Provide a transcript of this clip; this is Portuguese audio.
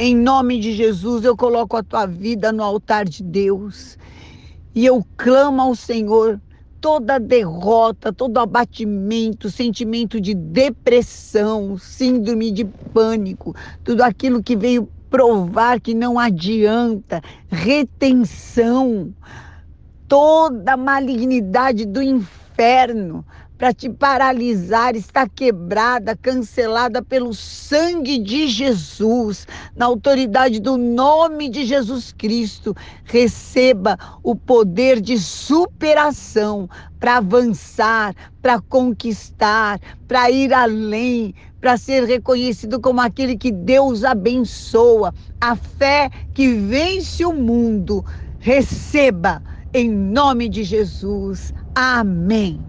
Em nome de Jesus, eu coloco a tua vida no altar de Deus. E eu clamo ao Senhor toda derrota, todo abatimento, sentimento de depressão, síndrome de pânico, tudo aquilo que veio provar que não adianta, retenção, toda malignidade do inferno para te paralisar está quebrada, cancelada pelo sangue de Jesus, na autoridade do nome de Jesus Cristo. Receba o poder de superação para avançar, para conquistar, para ir além, para ser reconhecido como aquele que Deus abençoa, a fé que vence o mundo. Receba em nome de Jesus. Amém.